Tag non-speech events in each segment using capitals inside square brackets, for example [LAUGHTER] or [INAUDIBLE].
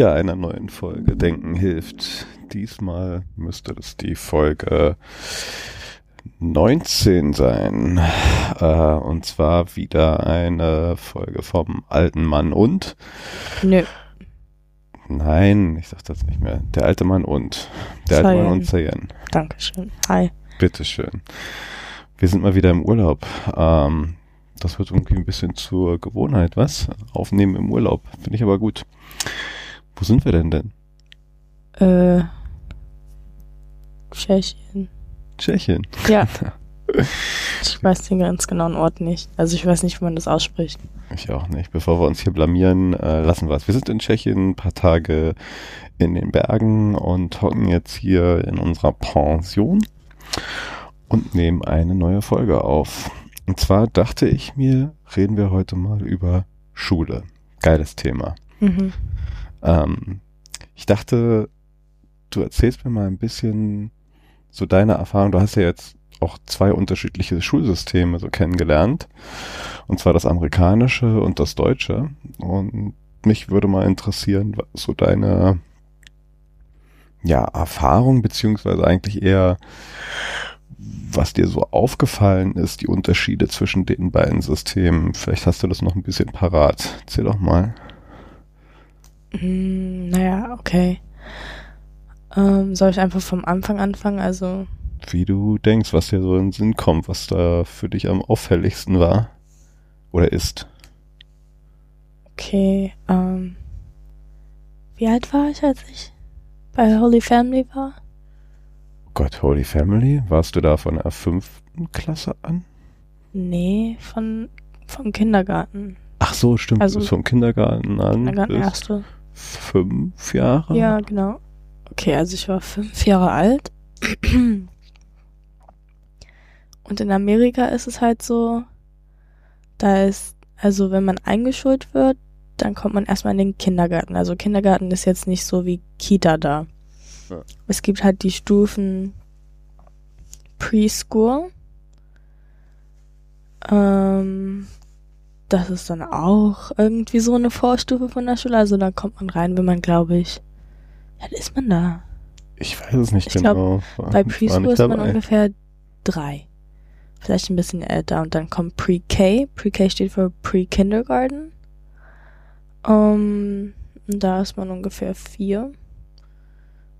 wieder einer neuen Folge Denken hilft. Diesmal müsste das die Folge 19 sein. Äh, und zwar wieder eine Folge vom alten Mann und. Nö. Nein, ich sag das nicht mehr. Der alte Mann und. Der alte Mann und Zayen. Dankeschön. Hi. Bitteschön. Wir sind mal wieder im Urlaub. Ähm, das wird irgendwie ein bisschen zur Gewohnheit, was? Aufnehmen im Urlaub. Finde ich aber gut. Wo sind wir denn denn? Äh, Tschechien. Tschechien? Ja. [LAUGHS] ich weiß den ganz genauen Ort nicht. Also ich weiß nicht, wie man das ausspricht. Ich auch nicht. Bevor wir uns hier blamieren, äh, lassen wir es. Wir sind in Tschechien, ein paar Tage in den Bergen und hocken jetzt hier in unserer Pension und nehmen eine neue Folge auf. Und zwar dachte ich mir, reden wir heute mal über Schule. Geiles Thema. Mhm. Ähm, ich dachte, du erzählst mir mal ein bisschen so deine Erfahrung. Du hast ja jetzt auch zwei unterschiedliche Schulsysteme so kennengelernt. Und zwar das amerikanische und das deutsche. Und mich würde mal interessieren, was so deine ja, Erfahrung, beziehungsweise eigentlich eher was dir so aufgefallen ist, die Unterschiede zwischen den beiden Systemen. Vielleicht hast du das noch ein bisschen parat. Erzähl doch mal. Mm, naja, okay. Ähm, soll ich einfach vom Anfang anfangen? Also. Wie du denkst, was dir so in den Sinn kommt, was da für dich am auffälligsten war oder ist. Okay, ähm. Wie alt war ich, als ich bei Holy Family war? Gott, Holy Family? Warst du da von der fünften Klasse an? Nee, von, vom Kindergarten. Ach so, stimmt. Also vom Kindergarten an. Kindergarten erste. Fünf Jahre? Ja, genau. Okay, also ich war fünf Jahre alt. Und in Amerika ist es halt so, da ist, also wenn man eingeschult wird, dann kommt man erstmal in den Kindergarten. Also Kindergarten ist jetzt nicht so wie Kita da. Ja. Es gibt halt die Stufen Preschool. Ähm, das ist dann auch irgendwie so eine Vorstufe von der Schule. Also da kommt man rein, wenn man, glaube ich, alt ist man da? Ich weiß es nicht ich genau. Glaub, bei Preschool ist man ungefähr drei. Vielleicht ein bisschen älter. Und dann kommt Pre-K. Pre-K steht für Pre-Kindergarten. Um, da ist man ungefähr vier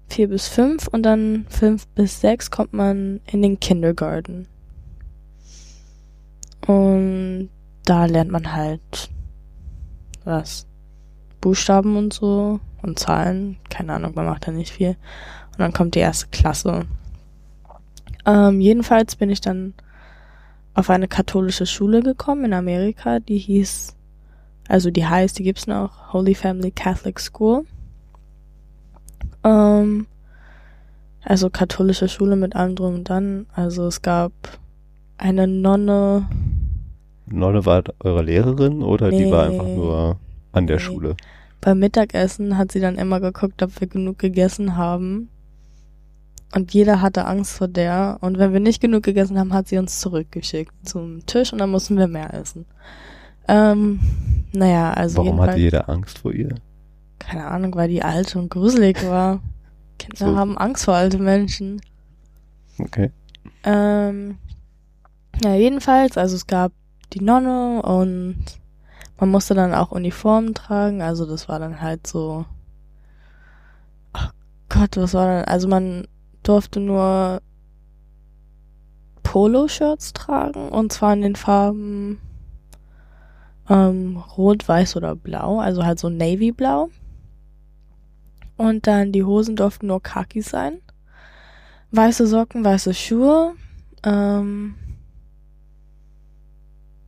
vier bis fünf und dann fünf bis sechs kommt man in den Kindergarten. Und da lernt man halt was. Buchstaben und so und Zahlen. Keine Ahnung, man macht da nicht viel. Und dann kommt die erste Klasse. Ähm, jedenfalls bin ich dann auf eine katholische Schule gekommen in Amerika, die hieß, also die heißt, die gibt's noch, Holy Family Catholic School. Ähm, also katholische Schule mit allem drum und dann. Also es gab eine Nonne. Nonne war eure Lehrerin oder nee, die war einfach nur an der nee. Schule? Beim Mittagessen hat sie dann immer geguckt, ob wir genug gegessen haben. Und jeder hatte Angst vor der. Und wenn wir nicht genug gegessen haben, hat sie uns zurückgeschickt zum Tisch und dann mussten wir mehr essen. Ähm, naja, also. Warum hatte jeder Angst vor ihr? Keine Ahnung, weil die alt und gruselig war. [LAUGHS] Kinder so. haben Angst vor alte Menschen. Okay. Ähm, ja, jedenfalls, also es gab die Nonne und man musste dann auch Uniformen tragen, also das war dann halt so. Oh Gott, was war dann? Also man durfte nur Polo-Shirts tragen und zwar in den Farben ähm, Rot, Weiß oder Blau, also halt so Navy-Blau. Und dann die Hosen durften nur Khaki sein. Weiße Socken, weiße Schuhe. Ähm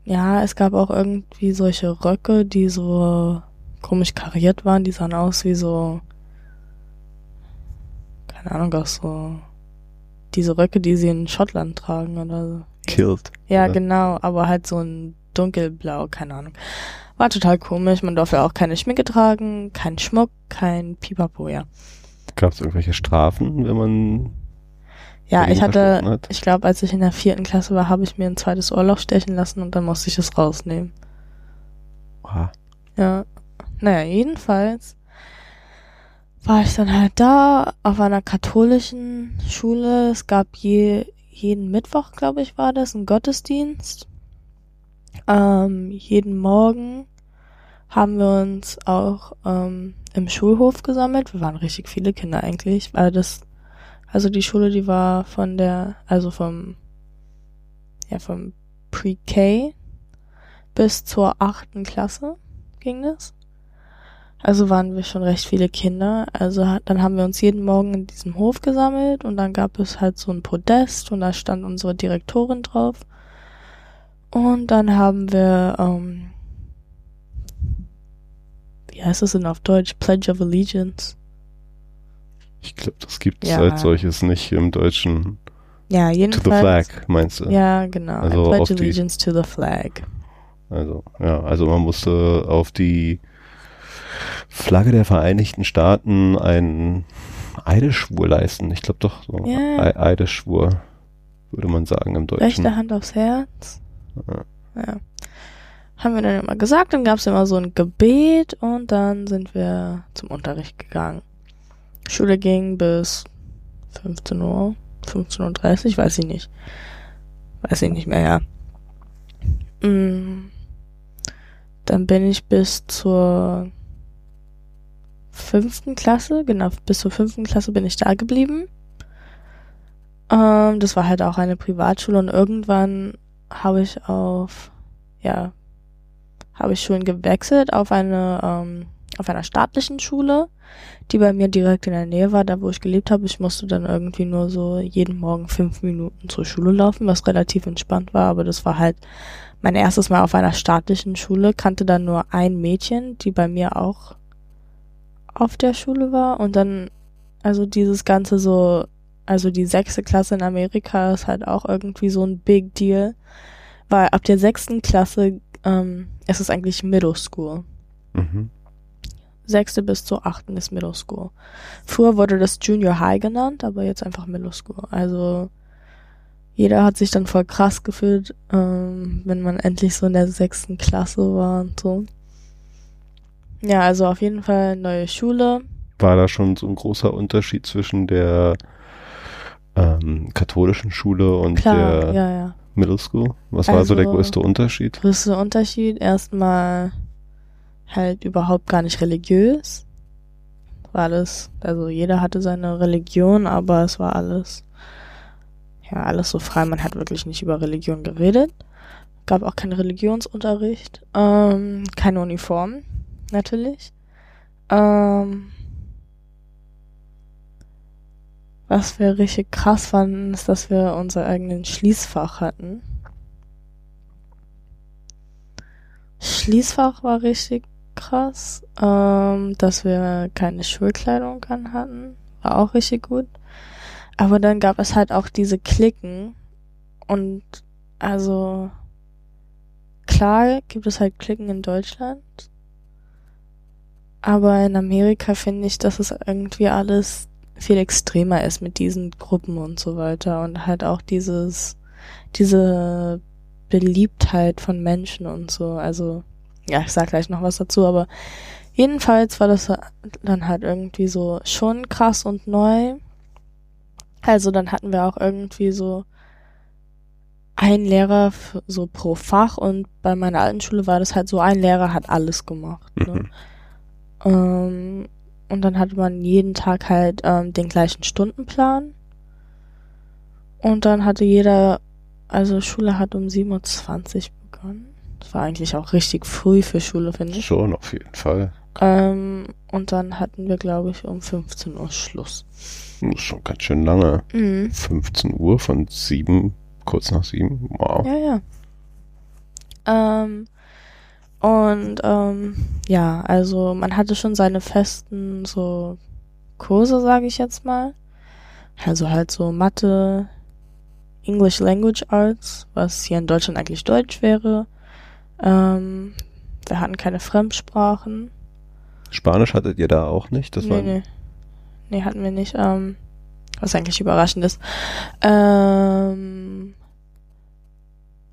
ja, es gab auch irgendwie solche Röcke, die so komisch kariert waren. Die sahen aus wie so, keine Ahnung, auch so diese Röcke, die sie in Schottland tragen oder so. Killed. Ja, oder? genau, aber halt so ein dunkelblau, keine Ahnung. War total komisch. Man durfte auch keine Schminke tragen, kein Schmuck, kein Pipapo, ja. Gab es irgendwelche Strafen, wenn man ja, ich hatte, ich glaube, als ich in der vierten Klasse war, habe ich mir ein zweites Ohrloch stechen lassen und dann musste ich es rausnehmen. Aha. Ja. naja, jedenfalls war ich dann halt da auf einer katholischen Schule. Es gab je, jeden Mittwoch, glaube ich, war das, ein Gottesdienst. Ähm, jeden Morgen haben wir uns auch ähm, im Schulhof gesammelt. Wir waren richtig viele Kinder eigentlich, weil das, also die Schule, die war von der, also vom, ja, vom Pre-K bis zur achten Klasse ging das. Also waren wir schon recht viele Kinder. Also dann haben wir uns jeden Morgen in diesem Hof gesammelt und dann gab es halt so ein Podest und da stand unsere Direktorin drauf. Und dann haben wir, ähm, wie heißt das denn auf Deutsch? Pledge of Allegiance. Ich glaube, das gibt es ja. als solches nicht im Deutschen. Ja, jedenfalls. To the flag, meinst du? Ja, genau. Also I pledge allegiance to the flag. Also, ja, also man musste auf die Flagge der Vereinigten Staaten einen Eidesschwur leisten. Ich glaube doch so. Ja. Ei- Eidesschwur, würde man sagen im Deutschen. Rechte Hand aufs Herz. Ja. Ja. Haben wir dann immer gesagt, dann gab es immer so ein Gebet und dann sind wir zum Unterricht gegangen. Schule ging bis 15 Uhr, 15.30 Uhr, weiß ich nicht. Weiß ich nicht mehr, ja. Mm. Dann bin ich bis zur fünften Klasse, genau, bis zur fünften Klasse bin ich da geblieben. Ähm, das war halt auch eine Privatschule und irgendwann habe ich auf, ja, habe ich schon gewechselt auf eine, ähm, auf einer staatlichen Schule, die bei mir direkt in der Nähe war, da wo ich gelebt habe. Ich musste dann irgendwie nur so jeden Morgen fünf Minuten zur Schule laufen, was relativ entspannt war, aber das war halt mein erstes Mal auf einer staatlichen Schule, kannte dann nur ein Mädchen, die bei mir auch auf der Schule war und dann, also dieses ganze so, also die sechste Klasse in Amerika ist halt auch irgendwie so ein Big Deal, weil ab der sechsten Klasse ähm, ist es eigentlich Middle School. Mhm. Sechste bis zur achten ist Middle School. Früher wurde das Junior High genannt, aber jetzt einfach Middle School. Also jeder hat sich dann voll krass gefühlt, ähm, wenn man endlich so in der sechsten Klasse war und so. Ja, also auf jeden Fall neue Schule. War da schon so ein großer Unterschied zwischen der ähm, katholischen Schule und Klar, der ja, ja. Middle School? Was war so der Also- größte Unterschied? Größte Unterschied erstmal halt überhaupt gar nicht religiös. War alles, also jeder hatte seine Religion, aber es war alles, ja, alles so frei. Man hat wirklich nicht über Religion geredet. Gab auch keinen Religionsunterricht. Ähm, keine Uniform, natürlich. Ähm, was wir richtig krass fanden, ist, dass wir unser eigenen Schließfach hatten. Schließfach war richtig krass. Ähm, dass wir keine Schulkleidung an hatten, war auch richtig gut. Aber dann gab es halt auch diese Klicken. Und also klar gibt es halt Klicken in Deutschland. Aber in Amerika finde ich, dass es irgendwie alles viel extremer ist mit diesen Gruppen und so weiter. Und halt auch dieses, diese Beliebtheit von Menschen und so. Also, ja, ich sag gleich noch was dazu, aber jedenfalls war das dann halt irgendwie so schon krass und neu. Also dann hatten wir auch irgendwie so ein Lehrer so pro Fach und bei meiner alten Schule war das halt so, ein Lehrer hat alles gemacht. Ne? Mhm. Ähm, und dann hatte man jeden Tag halt ähm, den gleichen Stundenplan. Und dann hatte jeder, also Schule hat um 7.20 Uhr begonnen. Das war eigentlich auch richtig früh für Schule, finde ich. Schon, auf jeden Fall. Ähm, und dann hatten wir, glaube ich, um 15 Uhr Schluss. Das ist schon ganz schön lange. Mhm. 15 Uhr von 7, kurz nach 7. Wow. Ja, ja. Ähm, und ähm, ja, also man hatte schon seine festen so Kurse, sage ich jetzt mal. Also halt so Mathe, English Language Arts, was hier in Deutschland eigentlich Deutsch wäre. Ähm, wir hatten keine Fremdsprachen. Spanisch hattet ihr da auch nicht? Das nee, war nee. Nee, hatten wir nicht. Ähm, was eigentlich überraschend ist. Ähm,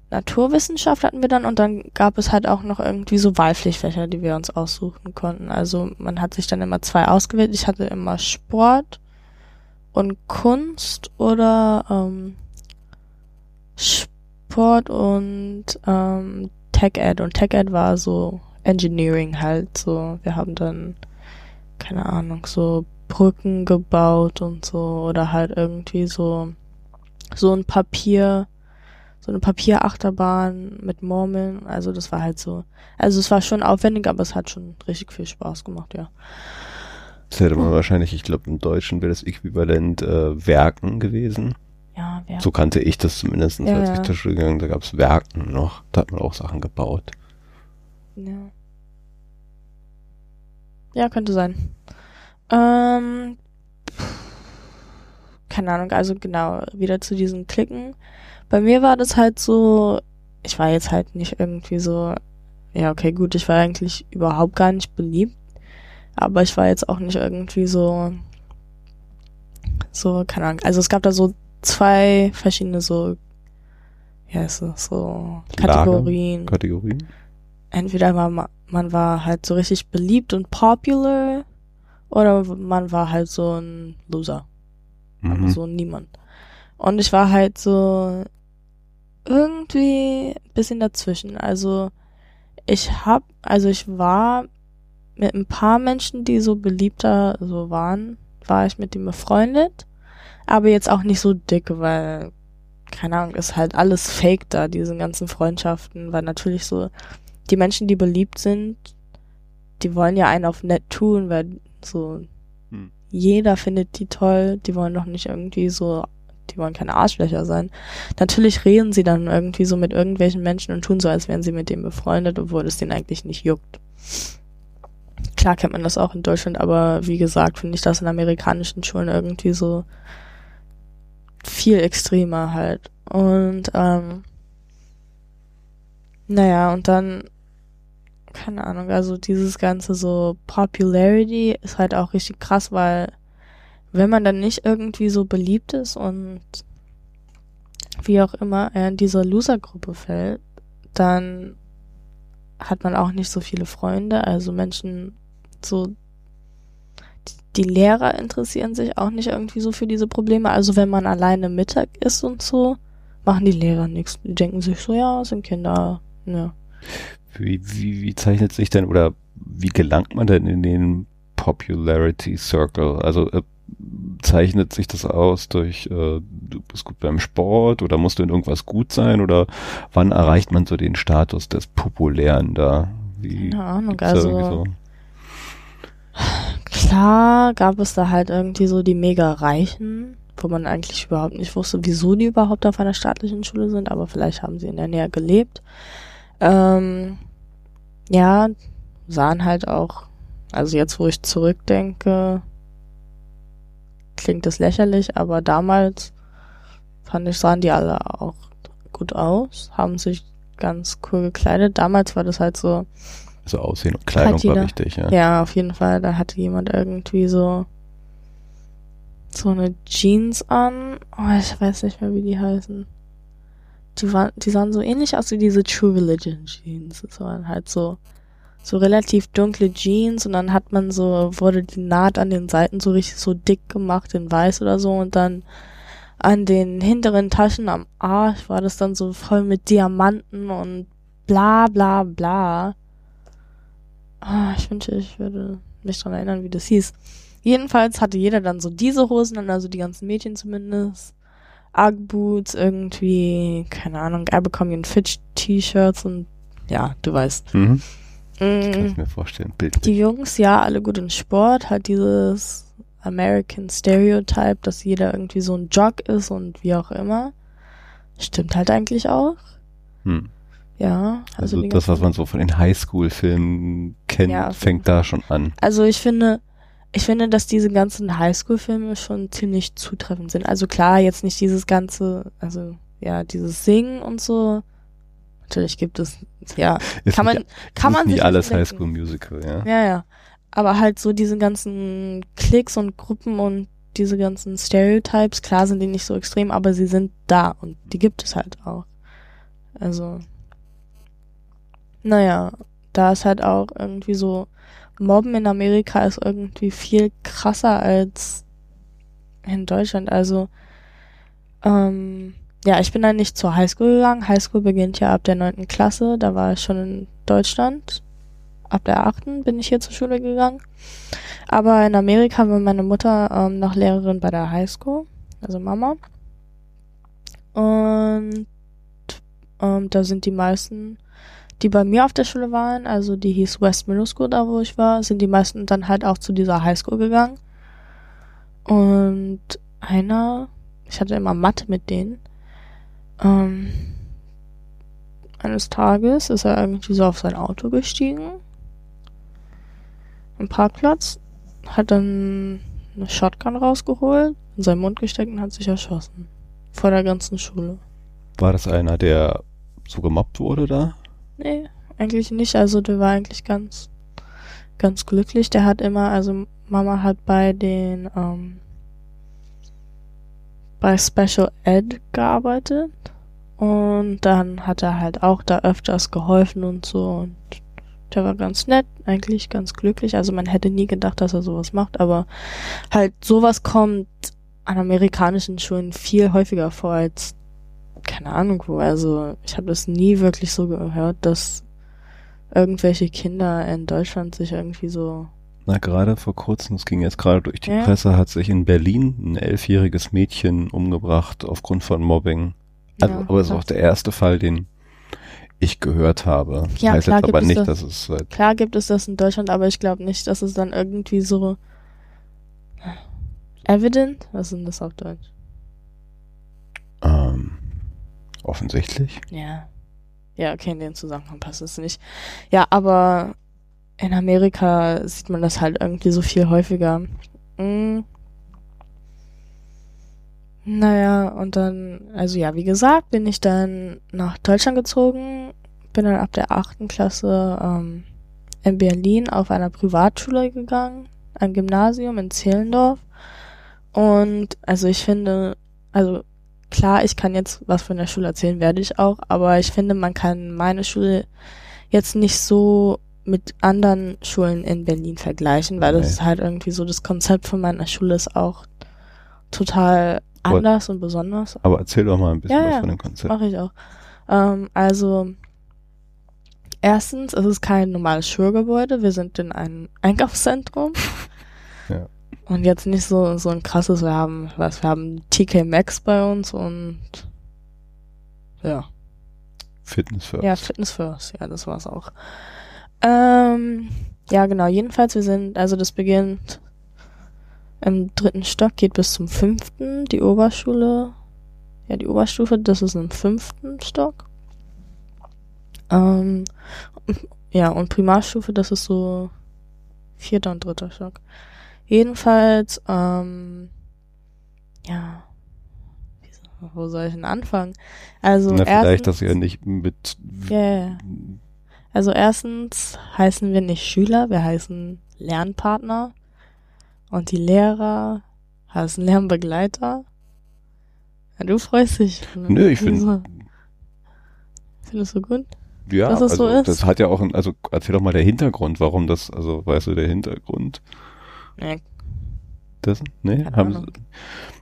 Naturwissenschaft hatten wir dann und dann gab es halt auch noch irgendwie so Wahlpflichtfächer, die wir uns aussuchen konnten. Also man hat sich dann immer zwei ausgewählt. Ich hatte immer Sport und Kunst oder ähm, Sport und ähm, Tech Ed. Und Tech Ed war so Engineering halt so. Wir haben dann, keine Ahnung, so Brücken gebaut und so oder halt irgendwie so so ein Papier so eine Papierachterbahn mit Murmeln. Also das war halt so. Also es war schon aufwendig, aber es hat schon richtig viel Spaß gemacht, ja. Das hätte man wahrscheinlich, ich glaube, im Deutschen wäre das Äquivalent äh, Werken gewesen. Ja, Werken. So kannte ich das zumindest, Ja, als ja. ich zur Schule gegangen Da gab es Werken noch. Da hat man auch Sachen gebaut. Ja. Ja, könnte sein. Ähm, keine Ahnung, also genau, wieder zu diesen Klicken. Bei mir war das halt so, ich war jetzt halt nicht irgendwie so, ja, okay, gut, ich war eigentlich überhaupt gar nicht beliebt, aber ich war jetzt auch nicht irgendwie so, so, keine Ahnung, also es gab da so zwei verschiedene so, es, so Lager? Kategorien Kategorien? entweder war man, man war halt so richtig beliebt und popular oder man war halt so ein Loser, aber Mhm. so Niemand. Und ich war halt so irgendwie ein bisschen dazwischen. Also ich hab, also ich war mit ein paar Menschen, die so beliebter so waren, war ich mit dem befreundet, aber jetzt auch nicht so dick, weil keine Ahnung, ist halt alles fake da, diese ganzen Freundschaften, weil natürlich so die Menschen, die beliebt sind, die wollen ja einen auf nett tun, weil so Hm. jeder findet die toll, die wollen doch nicht irgendwie so, die wollen keine Arschlöcher sein. Natürlich reden sie dann irgendwie so mit irgendwelchen Menschen und tun so, als wären sie mit dem befreundet, obwohl es denen eigentlich nicht juckt. Klar kennt man das auch in Deutschland, aber wie gesagt, finde ich das in amerikanischen Schulen irgendwie so viel extremer halt. Und ähm, naja, und dann, keine Ahnung, also dieses ganze so Popularity ist halt auch richtig krass, weil wenn man dann nicht irgendwie so beliebt ist und wie auch immer er in dieser Loser-Gruppe fällt, dann hat man auch nicht so viele Freunde, also Menschen so die Lehrer interessieren sich auch nicht irgendwie so für diese Probleme. Also wenn man alleine Mittag isst und so, machen die Lehrer nichts. Die denken sich so, ja, sind Kinder. Ja. Wie, wie, wie zeichnet sich denn oder wie gelangt man denn in den Popularity Circle? Also äh, zeichnet sich das aus durch, äh, du bist gut beim Sport oder musst du in irgendwas gut sein oder wann erreicht man so den Status des Populären da? Wie, Keine Ahnung, also klar gab es da halt irgendwie so die mega Reichen, wo man eigentlich überhaupt nicht wusste, wieso die überhaupt auf einer staatlichen Schule sind, aber vielleicht haben sie in der Nähe gelebt. Ähm, ja, sahen halt auch, also jetzt, wo ich zurückdenke, klingt das lächerlich, aber damals fand ich, sahen die alle auch gut aus, haben sich ganz cool gekleidet. Damals war das halt so, So Aussehen und Kleidung Hat war jeder. wichtig, ja. ja, auf jeden Fall, da hatte jemand irgendwie so so eine Jeans an. Oh, ich weiß nicht mehr, wie die heißen. Die waren, die sahen so ähnlich aus wie diese True Religion Jeans. Das waren halt so so relativ dunkle Jeans und dann hat man so wurde die Naht an den Seiten so richtig so dick gemacht in weiß oder so und dann an den hinteren Taschen am Arsch war das dann so voll mit Diamanten und bla bla bla. Ah, ich wünsche, ich würde mich dran erinnern, wie das hieß. Jedenfalls hatte jeder dann so diese Hosen an, also die ganzen Mädchen zumindest. Ugg-Boots, irgendwie, keine Ahnung, Abercrombie Fitch T-Shirts und ja, du weißt. Mhm. Kann Mm, ich mir vorstellen. Bild. die Jungs, ja, alle gut in Sport, halt dieses American Stereotype, dass jeder irgendwie so ein Jock ist und wie auch immer. Stimmt halt eigentlich auch. Hm. Ja, also, Also das, was man so von den Highschool-Filmen kennt, Ja, fängt da schon an. Also ich finde, ich finde, dass diese ganzen Highschool-Filme schon ziemlich zutreffend sind. Also klar, jetzt nicht dieses ganze, also ja, dieses Singen und so. Natürlich gibt es, ja, Ist kann man, nicht, kann ist man nicht sich alles denken. Highschool Musical, ja. Ja, ja. Aber halt so diese ganzen Klicks und Gruppen und diese ganzen Stereotypes, klar sind die nicht so extrem, aber sie sind da und die gibt es halt auch. Also, naja, da ist halt auch irgendwie so, Mobben in Amerika ist irgendwie viel krasser als in Deutschland. Also, ähm, ja, ich bin dann nicht zur Highschool gegangen. Highschool beginnt ja ab der neunten Klasse. Da war ich schon in Deutschland. Ab der achten bin ich hier zur Schule gegangen. Aber in Amerika war meine Mutter ähm, noch Lehrerin bei der Highschool, also Mama. Und ähm, da sind die meisten, die bei mir auf der Schule waren, also die hieß West Middle School, da wo ich war, sind die meisten dann halt auch zu dieser Highschool gegangen. Und einer, ich hatte immer Mathe mit denen, ähm, eines Tages ist er irgendwie so auf sein Auto gestiegen. Am Parkplatz. Hat dann eine Shotgun rausgeholt, in seinen Mund gesteckt und hat sich erschossen. Vor der ganzen Schule. War das einer, der so gemobbt wurde da? Nee, eigentlich nicht. Also der war eigentlich ganz, ganz glücklich. Der hat immer, also Mama hat bei den, ähm, bei Special Ed gearbeitet und dann hat er halt auch da öfters geholfen und so und der war ganz nett, eigentlich ganz glücklich. Also man hätte nie gedacht, dass er sowas macht, aber halt sowas kommt an amerikanischen Schulen viel häufiger vor als keine Ahnung wo. Also ich habe das nie wirklich so gehört, dass irgendwelche Kinder in Deutschland sich irgendwie so na, gerade vor kurzem, es ging jetzt gerade durch die Ja. Presse, hat sich in Berlin ein elfjähriges Mädchen umgebracht aufgrund von Mobbing. Also, Ja, aber es ist auch der erste Fall, den ich gehört habe. Ja, heißt klar jetzt aber nicht, das. dass es seit Klar gibt es das in Deutschland, aber ich glaube nicht, dass es dann irgendwie so evident, was ist denn das auf Deutsch? ähm, offensichtlich. Ja. Ja, okay, in den Zusammenhang passt es nicht. Ja, aber in Amerika sieht man das halt irgendwie so viel häufiger. Mm. Naja, und dann, also ja, wie gesagt, bin ich dann nach Deutschland gezogen, bin dann ab der achten Klasse ähm, in Berlin auf einer Privatschule gegangen, ein Gymnasium in Zehlendorf. Und also ich finde, also klar, ich kann jetzt was von der Schule erzählen, werde ich auch, aber ich finde, man kann meine Schule jetzt nicht so mit anderen Schulen in Berlin vergleichen, weil das Nee. ist halt irgendwie so, das Konzept von meiner Schule ist auch total Aber- anders und besonders. Aber erzähl doch mal ein bisschen Ja, was ja, von dem Konzept. Mache ich auch. Ähm, also, erstens, es ist kein normales Schulgebäude. Wir sind in einem Einkaufszentrum. [LAUGHS] Ja. Und jetzt nicht so, so ein krasses, wir haben, was, wir haben TK Maxx bei uns und, ja. Fitness first. Ja, Fitness First, ja, das war's auch. Ähm, ja, genau, jedenfalls, wir sind, also das beginnt im dritten Stock, geht bis zum fünften, die Oberschule, ja, die Oberstufe, das ist im fünften Stock. Ähm, ja, und Primarstufe, das ist so vierter und dritter Stock. Jedenfalls, ähm, ja, wo soll ich denn anfangen? Also, Na, vielleicht, erstens- dass ihr nicht mit ja, ja, ja. Also erstens heißen wir nicht Schüler, wir heißen Lernpartner. Und die Lehrer heißen Lernbegleiter. Ja, du freust dich. Nö, ich finde, Findest du gut? ja, dass es so also ist. das hat ja auch, ein, also erzähl doch mal der Hintergrund, warum das, also weißt du, der Hintergrund Ja, dessen? Nee, Keine haben Ahnung. sie,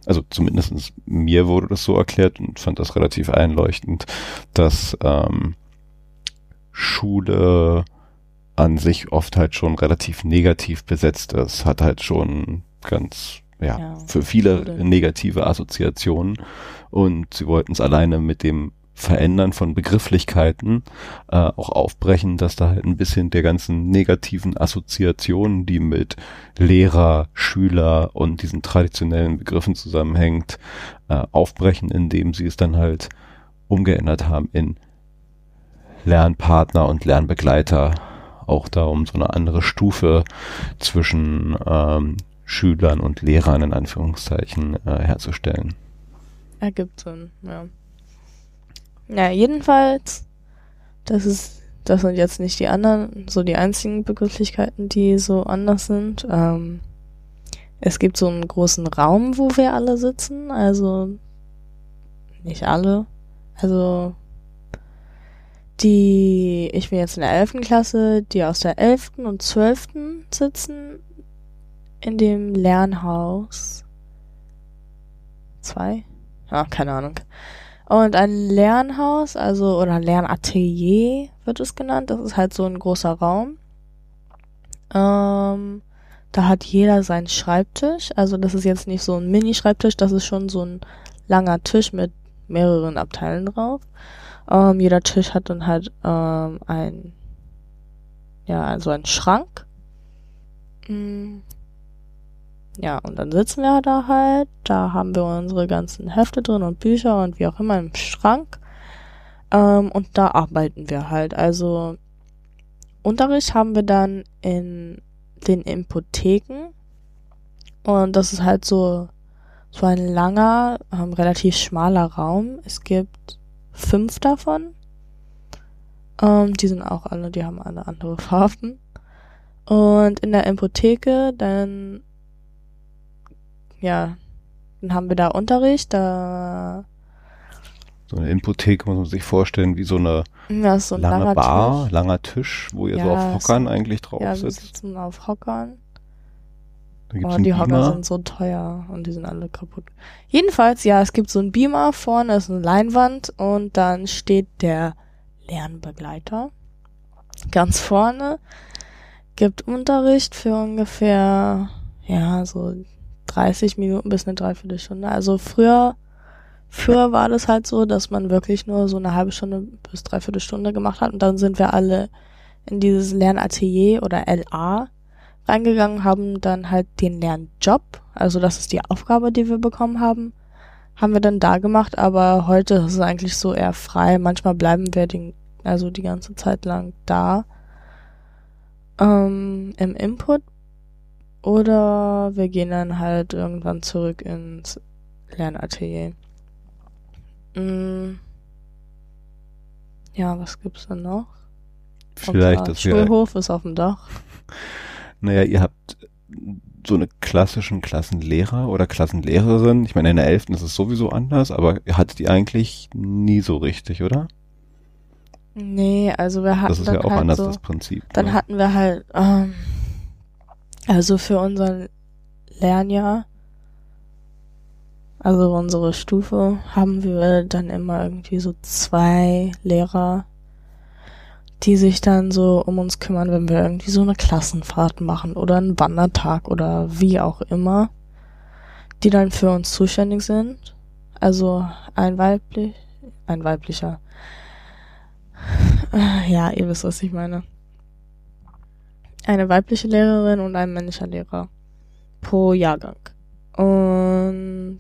also zumindestens mir wurde das so erklärt und fand das relativ einleuchtend, dass ähm, Schule an sich oft halt schon relativ negativ besetzt ist, hat halt schon ganz, ja, Ja, für viele Schule. negative Assoziationen und sie wollten es alleine mit dem Verändern von Begrifflichkeiten äh, auch aufbrechen, dass da halt ein bisschen der ganzen negativen Assoziationen, die mit Lehrer, Schüler und diesen traditionellen Begriffen zusammenhängt, äh, aufbrechen, indem sie es dann halt umgeändert haben in Lernpartner und Lernbegleiter. Auch da um so eine andere Stufe zwischen ähm, Schülern und Lehrern in Anführungszeichen äh, herzustellen. ergibt Sinn, ja. Ja, jedenfalls, das ist, das sind jetzt nicht die anderen, so die einzigen Begrifflichkeiten, die so anders sind. Ähm, es gibt so einen großen Raum, wo wir alle sitzen, also nicht alle, also die, ich bin jetzt in der 11. Klasse, die aus der 11. und 12. sitzen in dem Lernhaus. Zwei? Ja, keine Ahnung. Und ein Lernhaus, also, oder Lernatelier wird es genannt. Das ist halt so ein großer Raum. Ähm, da hat jeder seinen Schreibtisch. Also das ist jetzt nicht so ein Mini-Schreibtisch, das ist schon so ein langer Tisch mit mehreren Abteilen drauf. Ähm, jeder Tisch hat dann halt ähm, ein, ja, also ein Schrank. Ja, und dann sitzen wir da halt. Da haben wir unsere ganzen Hefte drin und Bücher und wie auch immer im Schrank. Ähm, und da arbeiten wir halt. Also Unterricht haben wir dann in den Impotheken. Und das ist halt so, so ein langer, ähm, relativ schmaler Raum. Es gibt fünf davon. Ähm, die sind auch alle, die haben alle andere Farben. Und in der Impotheke, dann, ja, dann haben wir da Unterricht, da so eine Infothek muss man sich vorstellen, wie so eine ja, so ein lange Bar, Tisch. langer Tisch, wo ihr Ja, so auf Hockern so- eigentlich drauf Ja, wir sitzt. sitzen auf Hockern. Oh, die Hocker sind so teuer und die sind alle kaputt. Jedenfalls, ja, es gibt so einen Beamer, vorne ist eine Leinwand und dann steht der Lernbegleiter ganz vorne, gibt Unterricht für ungefähr, ja, so 30 Minuten bis eine Dreiviertelstunde. Also früher, früher war das halt so, dass man wirklich nur so eine halbe Stunde bis dreiviertel Stunde gemacht hat und dann sind wir alle in dieses Lernatelier oder LA reingegangen, haben dann halt den Lernjob, also das ist die Aufgabe, die wir bekommen haben, haben wir dann da gemacht, aber heute ist es eigentlich so eher frei. Manchmal bleiben wir den, also die ganze Zeit lang da ähm, im Input oder wir gehen dann halt irgendwann zurück ins Lernatelier. Mm. Ja, was gibt's denn noch? Vielleicht, wir, Schulhof ist auf dem Dach. [LAUGHS] naja, ihr habt so eine klassischen Klassenlehrer oder Klassenlehrerin. Ich meine, in der 11. ist es sowieso anders, aber ihr hattet die eigentlich nie so richtig, oder? Nee, also wir hatten Das ist ja auch halt anders, so, das Prinzip. dann ne? hatten wir halt, ähm, also für unser Lernjahr, also unsere Stufe, haben wir dann immer irgendwie so zwei Lehrer, die sich dann so um uns kümmern, wenn wir irgendwie so eine Klassenfahrt machen oder einen Wandertag oder wie auch immer, die dann für uns zuständig sind. Also ein weiblich, ein weiblicher. Ja, ihr wisst, was ich meine. Eine weibliche Lehrerin und ein männlicher Lehrer pro Jahrgang. Und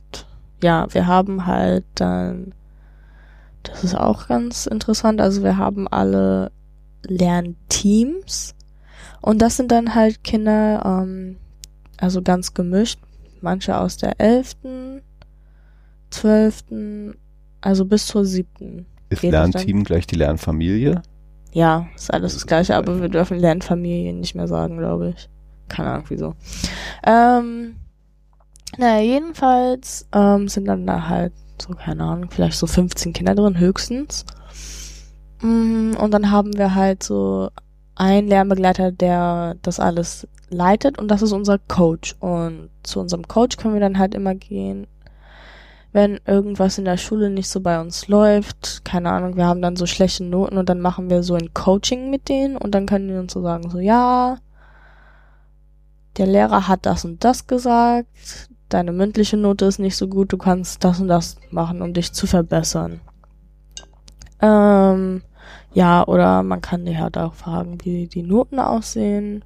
ja, wir haben halt dann, das ist auch ganz interessant, also wir haben alle Lernteams und das sind dann halt Kinder, ähm, also ganz gemischt, manche aus der elften, zwölften, also bis zur siebten. Ist geht das Lernteam gleich die Lernfamilie? Ja, ist alles Das gleiche, aber wir dürfen Lernfamilie nicht mehr sagen, glaube ich. Keine Ahnung, wieso. Ähm, naja, jedenfalls ähm, sind dann da halt so, keine Ahnung, vielleicht so 15 Kinder drin, höchstens. Mm, Und dann haben wir halt so einen Lernbegleiter, der das alles leitet und das ist unser Coach. Und zu unserem Coach können wir dann halt immer gehen, wenn irgendwas in der Schule nicht so bei uns läuft, keine Ahnung, wir haben dann so schlechte Noten und dann machen wir so ein Coaching mit denen und dann können die uns so sagen, so ja, der Lehrer hat das und das gesagt, deine mündliche Note ist nicht so gut, du kannst das und das machen, um dich zu verbessern. Ähm, ja, oder man kann die halt auch fragen, wie die Noten aussehen.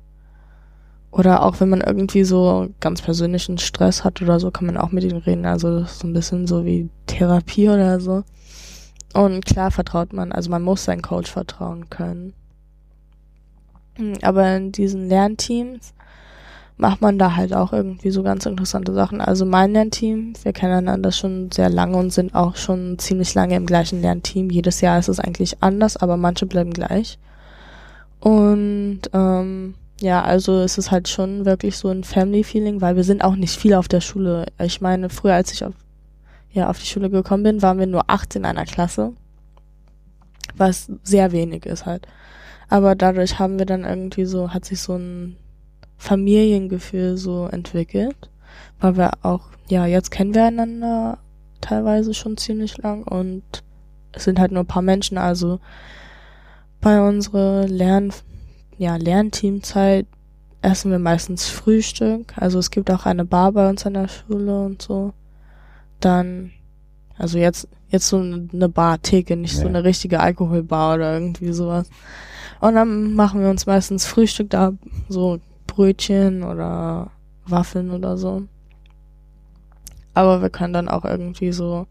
Oder auch wenn man irgendwie so ganz persönlichen Stress hat oder so, kann man auch mit ihnen reden. Also so ein bisschen so wie Therapie oder so. Und klar vertraut man, also man muss seinem Coach vertrauen können. Hm, Aber in diesen Lernteams macht man da halt auch irgendwie so ganz interessante Sachen. Also mein Lernteam, wir kennen einander schon sehr lange und sind auch schon ziemlich lange im gleichen Lernteam. Jedes Jahr ist es eigentlich anders, aber manche bleiben gleich. Und ähm, ja, also es ist halt schon wirklich so ein Family-Feeling, weil wir sind auch nicht viel auf der Schule. Ich meine, früher, als ich auf, ja, auf die Schule gekommen bin, waren wir nur acht in einer Klasse. Was sehr wenig ist halt. Aber dadurch haben wir dann irgendwie so, hat sich so ein Familiengefühl so entwickelt, weil wir auch, ja, jetzt kennen wir einander teilweise schon ziemlich lang und es sind halt nur ein paar Menschen, also bei unserer Lern, ja, Lernteamzeit essen wir meistens Frühstück. Also es gibt auch eine Bar bei uns an der Schule und so. Dann, also jetzt, jetzt so eine Bar-Theke, nicht ja. so eine richtige Alkoholbar oder irgendwie sowas. Und dann machen wir uns meistens Frühstück da, so Brötchen oder Waffeln oder so. Aber wir können dann auch irgendwie so,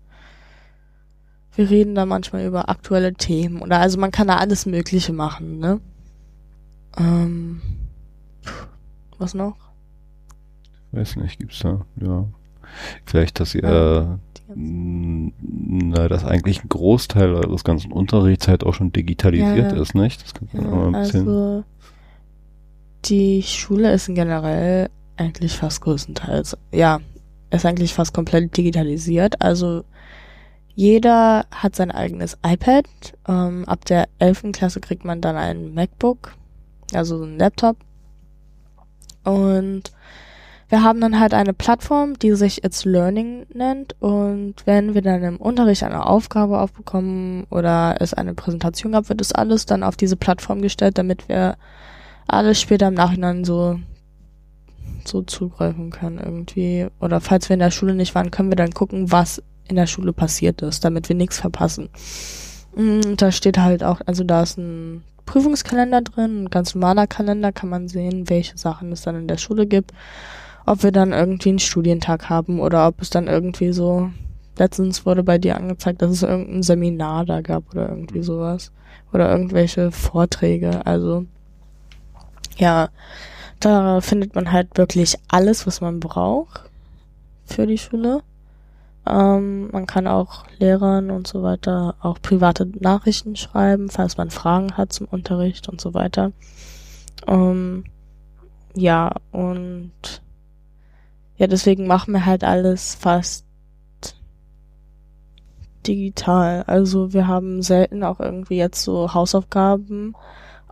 wir reden da manchmal über aktuelle Themen oder also man kann da alles Mögliche machen, ne? Ähm, was noch? Weiß nicht, gibt's da, ja. Vielleicht, dass ihr, ja, na, dass eigentlich ein Großteil eures ganzen Unterrichts halt auch schon digitalisiert ja, ist, nicht? Das kann ja, mal ein bisschen also, die Schule ist generell eigentlich fast größtenteils, ja, ist eigentlich fast komplett digitalisiert. Also jeder hat sein eigenes iPad. Ähm, ab der 11. Klasse kriegt man dann ein MacBook, also ein Laptop. Und wir haben dann halt eine Plattform, die sich It's Learning nennt. Und wenn wir dann im Unterricht eine Aufgabe aufbekommen oder es eine Präsentation gab, wird das alles dann auf diese Plattform gestellt, damit wir alles später im Nachhinein so so zugreifen können irgendwie. Oder falls wir in der Schule nicht waren, können wir dann gucken, was in der Schule passiert ist, damit wir nichts verpassen. Und mm, da steht halt auch, also da ist ein Prüfungskalender drin, ein ganz normaler Kalender, kann man sehen, welche Sachen es dann in der Schule gibt. Ob wir dann irgendwie einen Studientag haben oder ob es dann irgendwie so, letztens wurde bei dir angezeigt, dass es irgendein Seminar da gab oder irgendwie sowas. Oder irgendwelche Vorträge, also ja, da findet man halt wirklich alles, was man braucht für die Schule. Ähm, man kann auch Lehrern und so weiter auch private Nachrichten schreiben, falls man Fragen hat zum Unterricht und so weiter. Ähm, ja, und ja, deswegen machen wir halt alles fast digital. Also wir haben selten auch irgendwie jetzt so Hausaufgaben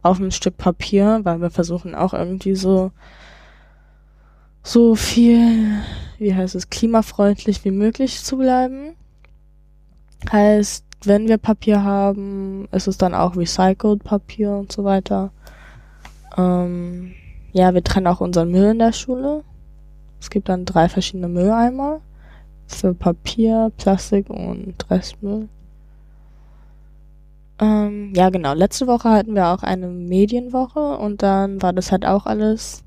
auf ein Stück Papier, weil wir versuchen auch irgendwie so so viel, wie heißt es, klimafreundlich wie möglich zu bleiben. Heißt, wenn wir Papier haben, ist es dann auch recycled Papier und so weiter. Ähm, ja, wir trennen auch unseren Müll in der Schule. Es gibt dann drei verschiedene Mülleimer für Papier, Plastik und Restmüll. Ähm, ja, genau. Letzte Woche hatten wir auch eine Medienwoche und dann war das halt auch alles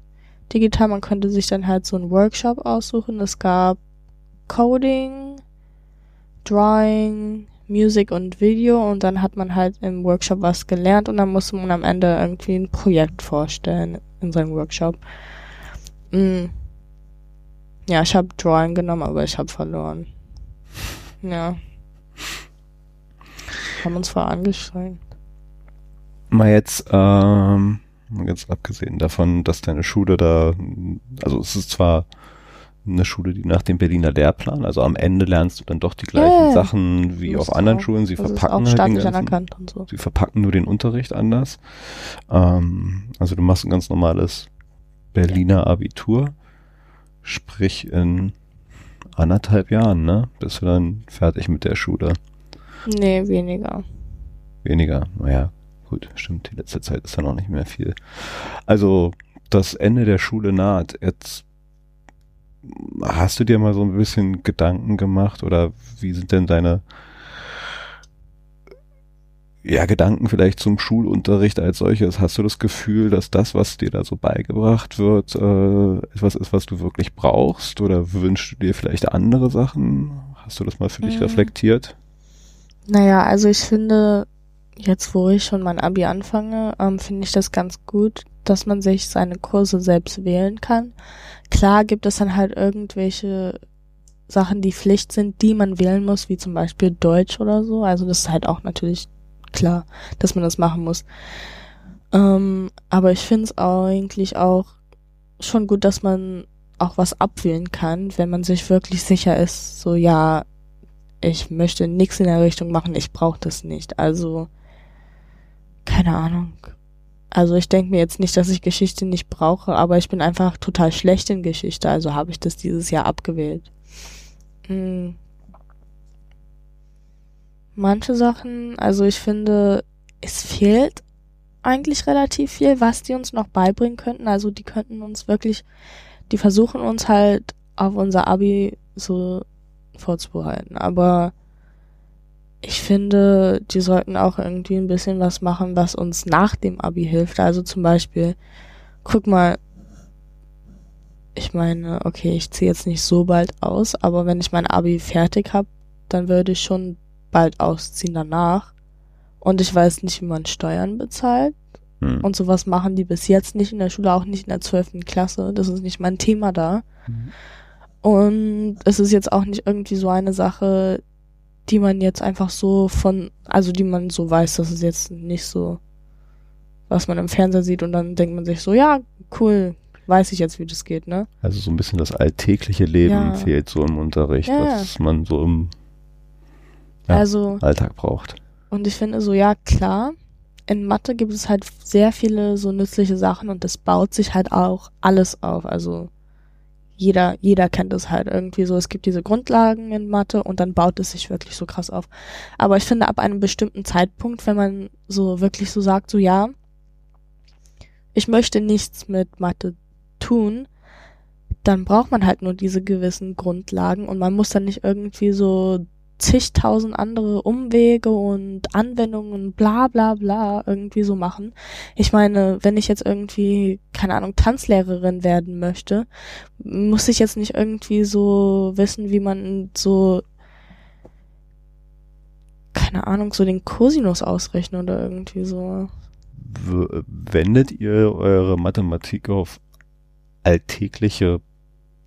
digital. Man konnte sich dann halt so einen Workshop aussuchen. Es gab Coding, Drawing, Music und Video und dann hat man halt im Workshop was gelernt und dann musste man am Ende irgendwie ein Projekt vorstellen in seinem Workshop. Mm. Ja, ich habe Drawing genommen, aber ich habe verloren. Ja haben uns zwar angestrengt. Mal jetzt, ähm, ganz abgesehen davon, dass deine Schule da, also es ist zwar eine Schule, die nach dem Berliner Lehrplan, also am Ende lernst du dann doch die gleichen yeah. Sachen wie auf anderen auch. Schulen. Sie das verpacken halt den ganzen, so. Sie verpacken nur den Unterricht anders. Ähm, also du machst ein ganz normales Berliner Abitur, sprich in anderthalb Jahren, ne? Bist du dann fertig mit der Schule. Nee, weniger. Weniger, naja, gut, stimmt, die letzte Zeit ist ja noch nicht mehr viel. Also, das Ende der Schule naht. Jetzt hast du dir mal so ein bisschen Gedanken gemacht oder wie sind denn deine ja, Gedanken vielleicht zum Schulunterricht als solches? Hast du das Gefühl, dass das, was dir da so beigebracht wird, äh, etwas ist, was du wirklich brauchst? Oder wünschst du dir vielleicht andere Sachen? Hast du das mal für dich mhm. reflektiert? Naja, also ich finde, jetzt wo ich schon mein Abi anfange, ähm, finde ich das ganz gut, dass man sich seine Kurse selbst wählen kann. Klar gibt es dann halt irgendwelche Sachen, die Pflicht sind, die man wählen muss, wie zum Beispiel Deutsch oder so. Also das ist halt auch natürlich klar, dass man das machen muss. Ähm, aber ich finde es eigentlich auch schon gut, dass man auch was abwählen kann, wenn man sich wirklich sicher ist, so ja, ich möchte nichts in der Richtung machen, ich brauche das nicht. Also keine Ahnung. Also ich denke mir jetzt nicht, dass ich Geschichte nicht brauche, aber ich bin einfach total schlecht in Geschichte, also habe ich das dieses Jahr abgewählt. Hm. Manche Sachen, also ich finde, es fehlt eigentlich relativ viel, was die uns noch beibringen könnten. Also die könnten uns wirklich, die versuchen uns halt auf unser Abi so vorzubereiten. Aber ich finde, die sollten auch irgendwie ein bisschen was machen, was uns nach dem Abi hilft. Also zum Beispiel, guck mal, ich meine, okay, ich ziehe jetzt nicht so bald aus, aber wenn ich mein Abi fertig habe, dann würde ich schon bald ausziehen danach. Und ich weiß nicht, wie man Steuern bezahlt. Hm. Und sowas machen die bis jetzt nicht in der Schule, auch nicht in der zwölften Klasse. Das ist nicht mein Thema da. Mhm. Und es ist jetzt auch nicht irgendwie so eine Sache, die man jetzt einfach so von, also die man so weiß, das ist jetzt nicht so, was man im Fernseher sieht und dann denkt man sich so, ja, cool, weiß ich jetzt, wie das geht, ne? Also so ein bisschen das alltägliche Leben ja. fehlt so im Unterricht, ja. was man so im ja, also, Alltag braucht. Und ich finde so, ja, klar, in Mathe gibt es halt sehr viele so nützliche Sachen und das baut sich halt auch alles auf. Also jeder, jeder kennt es halt irgendwie so. Es gibt diese Grundlagen in Mathe und dann baut es sich wirklich so krass auf. Aber ich finde, ab einem bestimmten Zeitpunkt, wenn man so wirklich so sagt, so ja, ich möchte nichts mit Mathe tun, dann braucht man halt nur diese gewissen Grundlagen und man muss dann nicht irgendwie so zigtausend andere Umwege und Anwendungen, bla bla bla, irgendwie so machen. Ich meine, wenn ich jetzt irgendwie, keine Ahnung, Tanzlehrerin werden möchte, muss ich jetzt nicht irgendwie so wissen, wie man so, keine Ahnung, so den Cosinus ausrechnet oder irgendwie so. Wendet ihr eure Mathematik auf alltägliche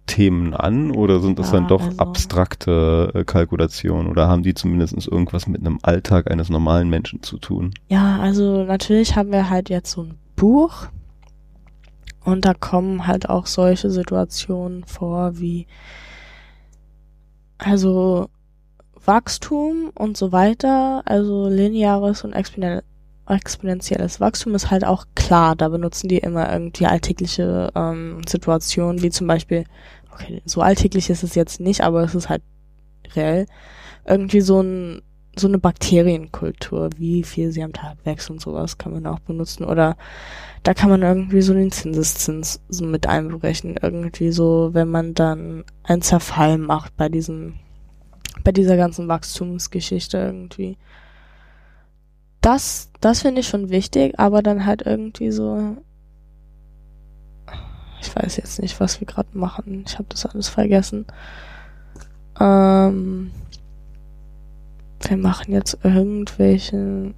Themen an oder sind das ja, dann doch also abstrakte äh, Kalkulationen oder haben die zumindest irgendwas mit einem Alltag eines normalen Menschen zu tun? Ja, also natürlich haben wir halt jetzt so ein Buch und da kommen halt auch solche Situationen vor wie also Wachstum und so weiter, also lineares und exponentielles Wachstum ist halt auch klar. Da benutzen die immer irgendwie alltägliche ähm, Situationen, wie zum Beispiel okay, so alltäglich ist es jetzt nicht, aber es ist halt reell, irgendwie so ein so eine Bakterienkultur, wie viel sie am Tag wächst und sowas kann man auch benutzen. Oder da kann man irgendwie so den Zinseszins so mit einberechnen. Irgendwie so, wenn man dann einen Zerfall macht bei diesem, bei dieser ganzen Wachstumsgeschichte irgendwie. Das, das finde ich schon wichtig, aber dann halt irgendwie so ich weiß jetzt nicht, was wir gerade machen. Ich habe das alles vergessen. Ähm, wir machen jetzt irgendwelche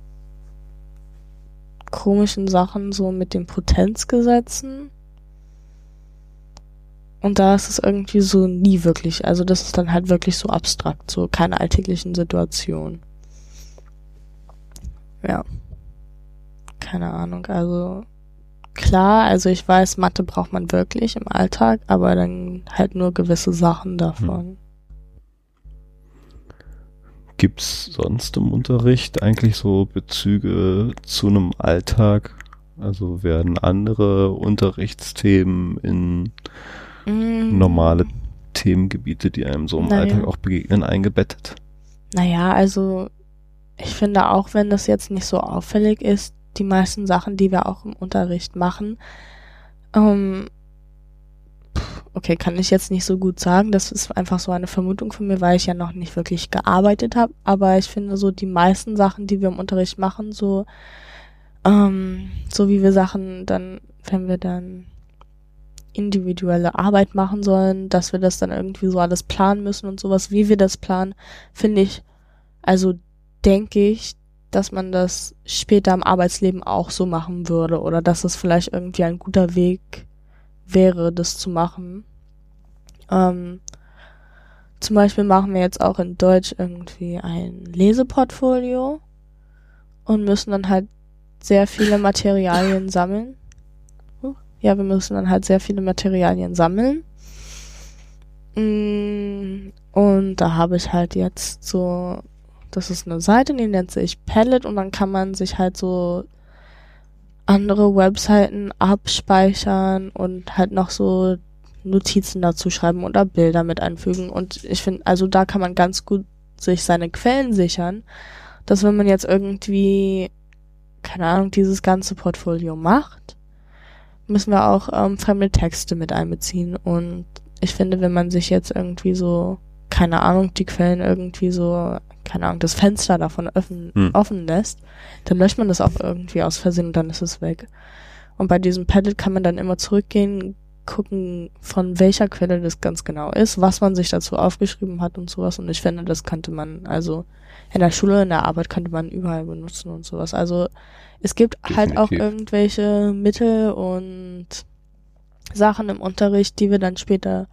komischen Sachen so mit den Potenzgesetzen. Und da ist es irgendwie so nie wirklich. Also das ist dann halt wirklich so abstrakt, so keine alltäglichen Situationen. Ja. Keine Ahnung, also klar, also ich weiß, Mathe braucht man wirklich im Alltag, aber dann halt nur gewisse Sachen davon. Hm. Gibt's sonst im Unterricht eigentlich so Bezüge zu einem Alltag? Also werden andere Unterrichtsthemen in mm. normale Themengebiete, die einem so im naja. Alltag auch begegnen, eingebettet? Naja, also ich finde auch, wenn das jetzt nicht so auffällig ist, die meisten Sachen, die wir auch im Unterricht machen. Ähm, okay, kann ich jetzt nicht so gut sagen. Das ist einfach so eine Vermutung von mir, weil ich ja noch nicht wirklich gearbeitet habe. Aber ich finde so die meisten Sachen, die wir im Unterricht machen, so ähm, so wie wir Sachen dann, wenn wir dann individuelle Arbeit machen sollen, dass wir das dann irgendwie so alles planen müssen und sowas, wie wir das planen, finde ich, also denke ich, dass man das später im Arbeitsleben auch so machen würde oder dass es vielleicht irgendwie ein guter Weg wäre, das zu machen. Ähm, zum Beispiel machen wir jetzt auch in Deutsch irgendwie ein Leseportfolio und müssen dann halt sehr viele Materialien [LAUGHS] sammeln. Ja, wir müssen dann halt sehr viele Materialien sammeln. Mm, und da habe ich halt jetzt so das ist eine Seite, die nennt sich Palette und dann kann man sich halt so andere Webseiten abspeichern und halt noch so Notizen dazu schreiben oder Bilder mit einfügen. Und ich finde, also da kann man ganz gut sich seine Quellen sichern, dass wenn man jetzt irgendwie, keine Ahnung, dieses ganze Portfolio macht, müssen wir auch ähm, fremde Texte mit einbeziehen. Und ich finde, wenn man sich jetzt irgendwie so, keine Ahnung, die Quellen irgendwie so, keine Ahnung, das Fenster davon offen, Hm. offen lässt, dann löscht man das auch irgendwie aus Versehen und dann ist es weg. Und bei diesem Padlet kann man dann immer zurückgehen, gucken, von welcher Quelle das ganz genau ist, was man sich dazu aufgeschrieben hat und sowas. Und ich finde, das könnte man, also in der Schule, in der Arbeit könnte man überall benutzen und sowas. Also es gibt halt auch Definitiv. irgendwelche Mittel und Sachen im Unterricht, die wir dann später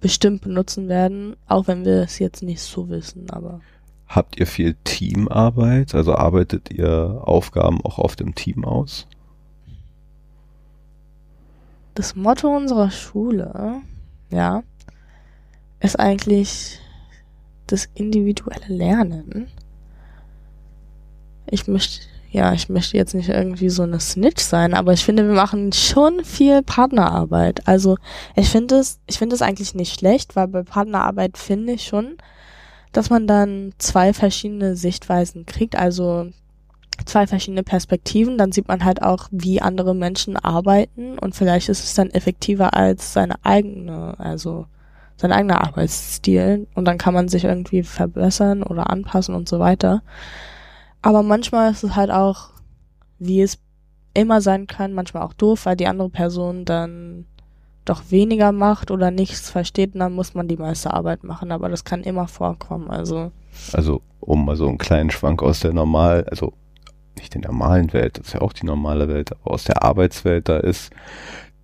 bestimmt benutzen werden, auch wenn wir es jetzt nicht so wissen, aber Habt ihr viel Teamarbeit? Also arbeitet ihr Aufgaben auch auf dem Team aus? das Motto unserer Schule, ja, ist eigentlich das individuelle Lernen. Ich möchte, ja, ich möchte jetzt nicht irgendwie so eine Snitch sein, aber ich finde, wir machen schon viel Partnerarbeit. Also ich finde es, ich finde es eigentlich nicht schlecht, weil bei Partnerarbeit finde ich schon, dass man dann zwei verschiedene Sichtweisen kriegt. Also zwei verschiedene Perspektiven, dann sieht man halt auch, wie andere Menschen arbeiten und vielleicht ist es dann effektiver als seine eigene, also sein eigener Arbeitsstil und dann kann man sich irgendwie verbessern oder anpassen und so weiter. Aber manchmal ist es halt auch, wie es immer sein kann, manchmal auch doof, weil die andere Person dann doch weniger macht oder nichts versteht und dann muss man die meiste Arbeit machen, aber das kann immer vorkommen, also. Also um mal so einen kleinen Schwank aus der normal, also nicht der normalen Welt, das ist ja auch die normale Welt, aber aus der Arbeitswelt, da ist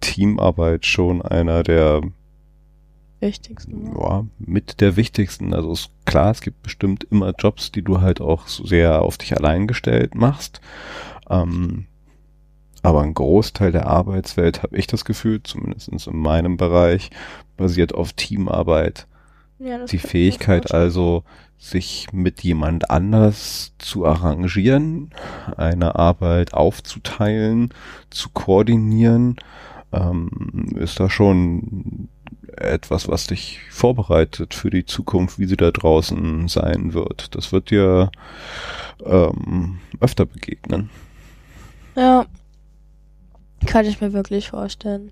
Teamarbeit schon einer der wichtigsten. ja, mit der wichtigsten. Also ist klar, es gibt bestimmt immer Jobs, die du halt auch sehr auf dich allein gestellt machst. Ähm, aber ein Großteil der Arbeitswelt, habe ich das Gefühl, zumindest in meinem Bereich, basiert auf Teamarbeit. Ja, Die Fähigkeit also, sich mit jemand anders zu arrangieren, eine Arbeit aufzuteilen, zu koordinieren, ähm, ist da schon etwas, was dich vorbereitet für die Zukunft, wie sie da draußen sein wird. Das wird dir ähm, öfter begegnen. Ja. Kann ich mir wirklich vorstellen.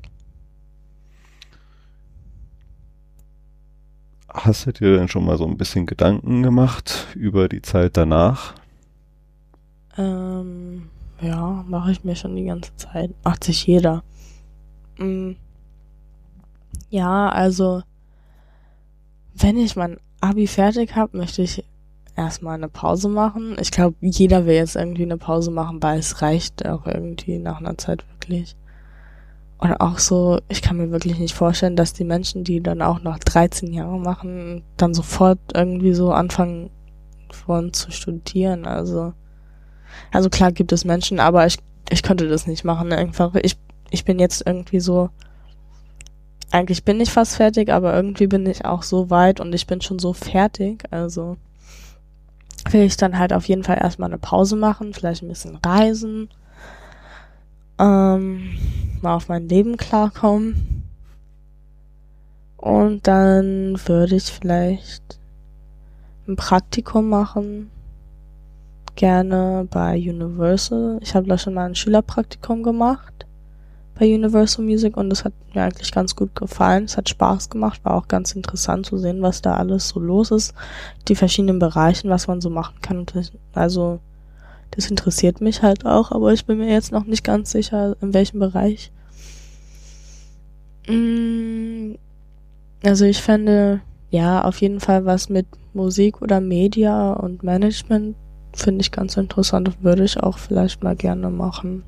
Hast du dir denn schon mal so ein bisschen Gedanken gemacht über die Zeit danach? Ähm, ja, mache ich mir schon die ganze Zeit. Macht sich jeder. Mm. Ja, also, wenn ich mein Abi fertig habe, möchte ich erstmal eine Pause machen. Ich glaube, jeder will jetzt irgendwie eine Pause machen, weil es reicht auch irgendwie nach einer Zeit wirklich. Und auch so, ich kann mir wirklich nicht vorstellen, dass die Menschen, die dann auch noch 13 Jahre machen, dann sofort irgendwie so anfangen wollen zu studieren. Also, also klar gibt es Menschen, aber ich, ich könnte das nicht machen. Einfach, ich, ich bin jetzt irgendwie so, eigentlich bin ich fast fertig, aber irgendwie bin ich auch so weit und ich bin schon so fertig. Also will ich dann halt auf jeden Fall erstmal eine Pause machen, vielleicht ein bisschen reisen, ähm, mal auf mein Leben klarkommen. Und dann würde ich vielleicht ein Praktikum machen, gerne bei Universal. Ich habe da schon mal ein Schülerpraktikum gemacht bei Universal Music und das hat mir eigentlich ganz gut gefallen. Es hat Spaß gemacht, war auch ganz interessant zu sehen, was da alles so los ist, die verschiedenen Bereichen, was man so machen kann. Also das interessiert mich halt auch, aber ich bin mir jetzt noch nicht ganz sicher, in welchem Bereich. Mm, Also ich fände, ja, auf jeden Fall was mit Musik oder Media und Management finde ich ganz interessant und würde ich auch vielleicht mal gerne machen.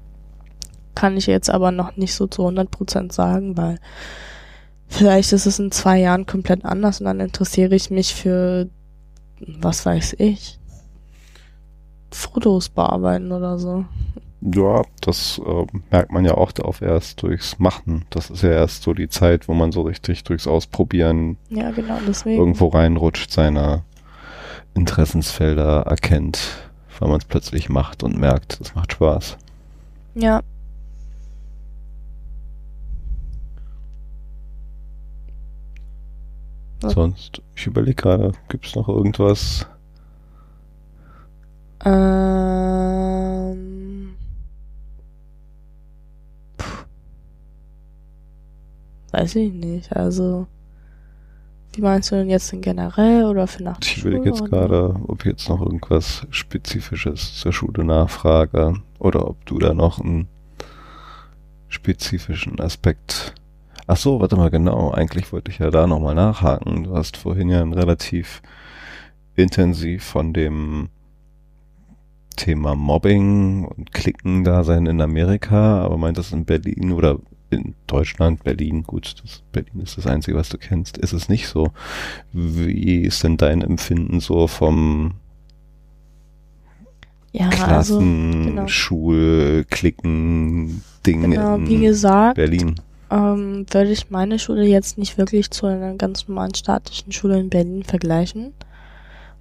Kann ich jetzt aber noch nicht so zu 100% sagen, weil vielleicht ist es in zwei Jahren komplett anders und dann interessiere ich mich für, was weiß ich, Fotos bearbeiten oder so. Ja, das äh, merkt man ja auch auch erst durchs Machen. Das ist ja erst so die Zeit, wo man so richtig durchs Ausprobieren Ja, genau, irgendwo reinrutscht, seine Interessensfelder erkennt, weil man es plötzlich macht und merkt, es macht Spaß. Ja, Was? Sonst, ich überlege gerade, gibt's noch irgendwas? Ähm, puh. Weiß ich nicht. Also, wie meinst du denn jetzt denn generell oder für nach Ich überlege jetzt gerade, ob ich jetzt noch irgendwas Spezifisches zur Schule nachfrage oder ob du da noch einen spezifischen Aspekt. Ach so, warte mal, genau. Eigentlich wollte ich ja da nochmal nachhaken. Du hast vorhin ja relativ intensiv von dem Thema Mobbing und Klicken-Dasein in Amerika, aber meintest in Berlin oder in Deutschland, Berlin, gut, das, Berlin ist das Einzige, was du kennst, ist es nicht so. Wie ist denn dein Empfinden so vom Ja, also, Klassen, genau. Schul, Klicken, Ding genau, in wie gesagt, Berlin? Ähm, würde ich meine Schule jetzt nicht wirklich zu einer ganz normalen staatlichen Schule in Berlin vergleichen.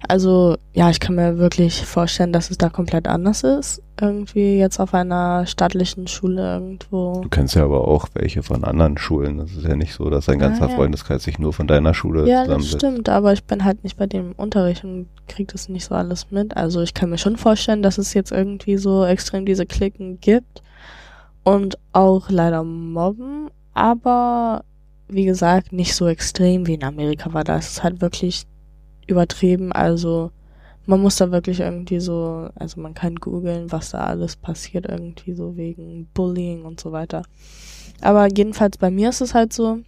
Also, ja, ich kann mir wirklich vorstellen, dass es da komplett anders ist. Irgendwie jetzt auf einer staatlichen Schule irgendwo. Du kennst ja aber auch welche von anderen Schulen. Das ist ja nicht so, dass dein ganzer Ah, ja. Freundeskreis sich nur von deiner Schule Ja, das zusammensetzt. stimmt, aber ich bin halt nicht bei dem Unterricht und krieg das nicht so alles mit. Also ich kann mir schon vorstellen, dass es jetzt irgendwie so extrem diese Klicken gibt und auch leider Mobben, aber wie gesagt, nicht so extrem wie in Amerika war. Da ist es halt wirklich übertrieben. Also man muss da wirklich irgendwie so, also man kann googeln, was da alles passiert, irgendwie so wegen Bullying und so weiter. Aber jedenfalls bei mir ist es halt so,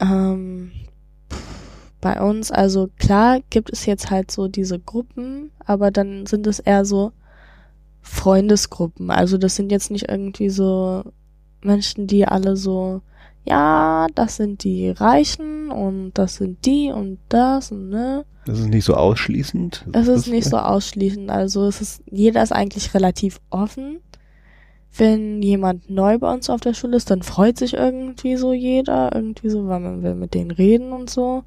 ähm, bei uns, also klar gibt es jetzt halt so diese Gruppen, aber dann sind es eher so Freundesgruppen. Also das sind jetzt nicht irgendwie so Menschen, die alle so, ja, das sind die Reichen und das sind die und das und ne. Das ist nicht so ausschließend. Es Das ist nicht so ausschließend. Also es ist, jeder ist eigentlich relativ offen. Wenn jemand neu bei uns auf der Schule ist, dann freut sich irgendwie so jeder, irgendwie so, weil man will mit denen reden und so.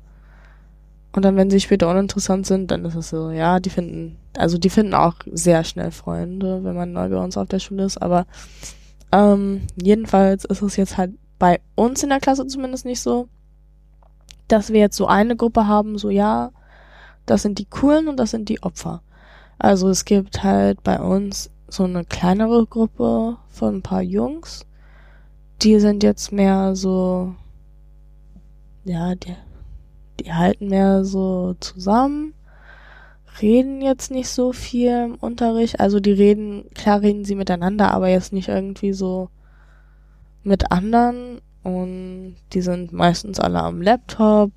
Und dann, wenn sie später uninteressant sind, dann ist es so, ja, die finden, also die finden auch sehr schnell Freunde, wenn man neu bei uns auf der Schule ist. Aber ähm, jedenfalls ist es jetzt halt bei uns in der Klasse zumindest nicht so, dass wir jetzt so eine Gruppe haben, so ja, das sind die Coolen und das sind die Opfer. Also es gibt halt bei uns so eine kleinere Gruppe von ein paar Jungs. Die sind jetzt mehr so, ja, die, die halten mehr so zusammen, reden jetzt nicht so viel im Unterricht. Also die reden, klar reden sie miteinander, aber jetzt nicht irgendwie so mit anderen. Und die sind meistens alle am Laptop,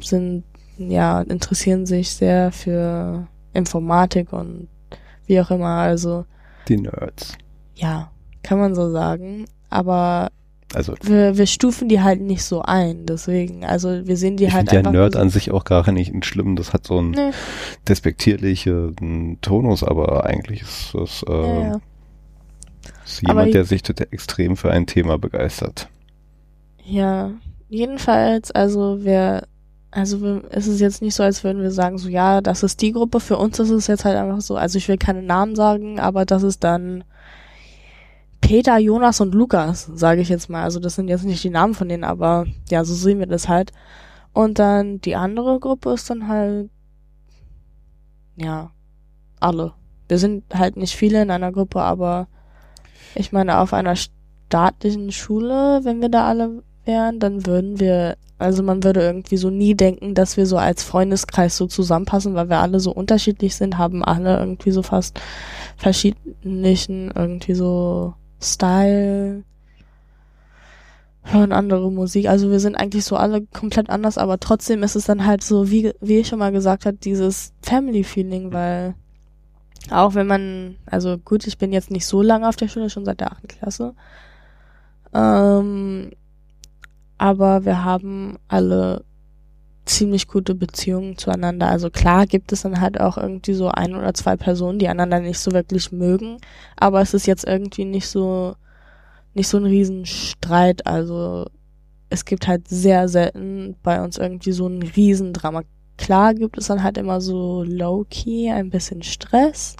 sind ja, interessieren sich sehr für Informatik und wie auch immer. Also, Die Nerds. ja, kann man so sagen. Aber Also wir, wir stufen die halt nicht so ein. Deswegen, also wir sehen die ich halt finde ja einfach. Nerd so- an sich auch gar nicht schlimm. Das hat so einen Nee, despektierlichen Tonus, aber eigentlich ist das äh, ja, ja. ist Aber jemand, ich- der sich total extrem für ein Thema begeistert. ja, jedenfalls, also wir, also wir, es ist jetzt nicht so, als würden wir sagen, so ja, das ist die Gruppe. Für uns ist es jetzt halt einfach so, also ich will keine Namen sagen, aber das ist dann Peter, Jonas und Lukas, sage ich jetzt mal. Also das sind jetzt nicht die Namen von denen, aber ja, so sehen wir das halt. Und dann die andere Gruppe ist dann halt, ja, alle. Wir sind halt nicht viele in einer Gruppe, aber ich meine, auf einer staatlichen Schule, wenn wir da alle wären, dann würden wir, also man würde irgendwie so nie denken, dass wir so als Freundeskreis so zusammenpassen, weil wir alle so unterschiedlich sind, haben alle irgendwie so fast verschiedenen irgendwie so Style, hören andere Musik. Also wir sind eigentlich so alle komplett anders, aber trotzdem ist es dann halt so, wie, wie ich schon mal gesagt habe, dieses Family-Feeling, weil auch wenn man, also gut, ich bin jetzt nicht so lange auf der Schule, schon seit der achten Klasse. Ähm, aber wir haben alle ziemlich gute Beziehungen zueinander. Also klar gibt es dann halt auch irgendwie so ein oder zwei Personen, die einander nicht so wirklich mögen, aber es ist jetzt irgendwie nicht so nicht so ein Riesenstreit. Also es gibt halt sehr selten bei uns irgendwie so ein Riesendrama. Klar gibt es dann halt immer so low-key ein bisschen Stress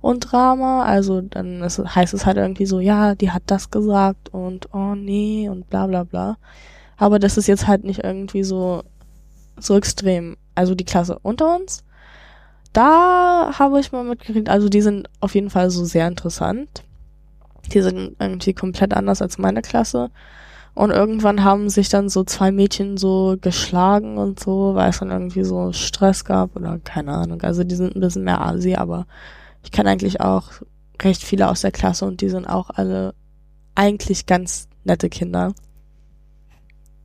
und Drama. Also dann ist, heißt es halt irgendwie so, ja, die hat das gesagt und oh nee und bla bla bla. Aber das ist jetzt halt nicht irgendwie so, so extrem. Also die Klasse unter uns, da habe ich mal mitgekriegt, also die sind auf jeden Fall so sehr interessant. Die sind irgendwie komplett anders als meine Klasse. Und irgendwann haben sich dann so zwei Mädchen so geschlagen und so, weil es dann irgendwie so Stress gab oder keine Ahnung. Also die sind ein bisschen mehr Asi, aber ich kenne eigentlich auch recht viele aus der Klasse und die sind auch alle eigentlich ganz nette Kinder.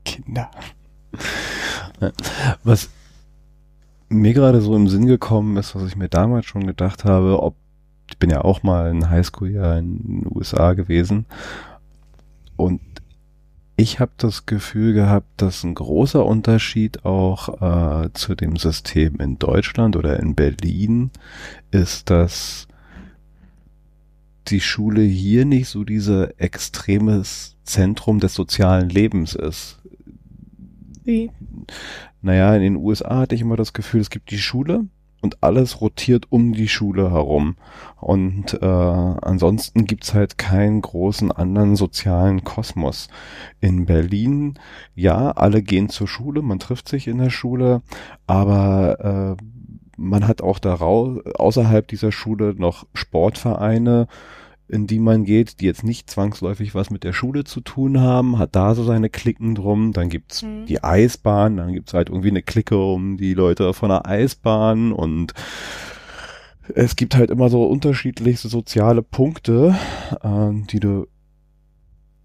Kinder. Was mir gerade so im Sinn gekommen ist, was ich mir damals schon gedacht habe, ob ich bin ja auch mal in Highschool-Jahr in den USA gewesen und ich habe das Gefühl gehabt, dass ein großer Unterschied auch äh, zu dem System in Deutschland oder in Berlin ist, dass die Schule hier nicht so diese extremes Zentrum des sozialen Lebens ist. Wie? Naja, in den USA hatte ich immer das Gefühl, es gibt die Schule und alles rotiert um die Schule herum. Und äh, ansonsten gibt's halt keinen großen anderen sozialen Kosmos. In Berlin, ja, alle gehen zur Schule, man trifft sich in der Schule, aber äh, man hat auch daraus, außerhalb dieser Schule noch Sportvereine, in die man geht, die jetzt nicht zwangsläufig was mit der Schule zu tun haben, hat da so seine Klicken drum, dann gibt's mhm. die Eisbahn, dann gibt's halt irgendwie eine Clique um die Leute von der Eisbahn und es gibt halt immer so unterschiedlichste soziale Punkte, äh, die du